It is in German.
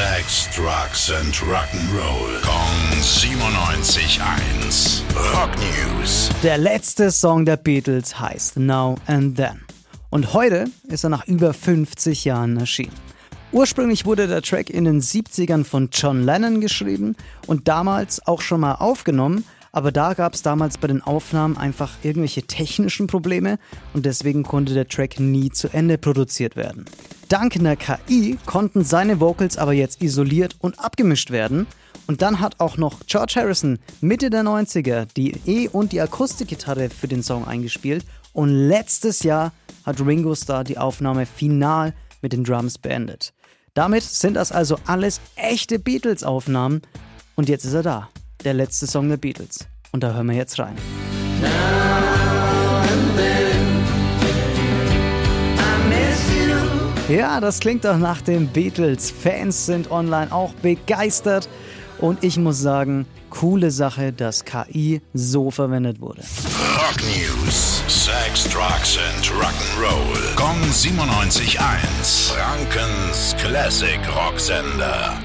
Sex, Drugs and Rock'n'Roll. Kong 97.1. Rock News. Der letzte Song der Beatles heißt Now and Then. Und heute ist er nach über 50 Jahren erschienen. Ursprünglich wurde der Track in den 70ern von John Lennon geschrieben und damals auch schon mal aufgenommen, aber da gab es damals bei den Aufnahmen einfach irgendwelche technischen Probleme und deswegen konnte der Track nie zu Ende produziert werden. Dank einer KI konnten seine Vocals aber jetzt isoliert und abgemischt werden. Und dann hat auch noch George Harrison Mitte der 90er die E- und die Akustikgitarre für den Song eingespielt. Und letztes Jahr hat Ringo Starr die Aufnahme final mit den Drums beendet. Damit sind das also alles echte Beatles-Aufnahmen. Und jetzt ist er da der letzte Song der Beatles. Und da hören wir jetzt rein. Ja, das klingt doch nach den Beatles. Fans sind online auch begeistert. Und ich muss sagen, coole Sache, dass KI so verwendet wurde. Rock News. Sex, Drugs and Rock'n'Roll. Kong 97.1. Frankens Classic Rocksender.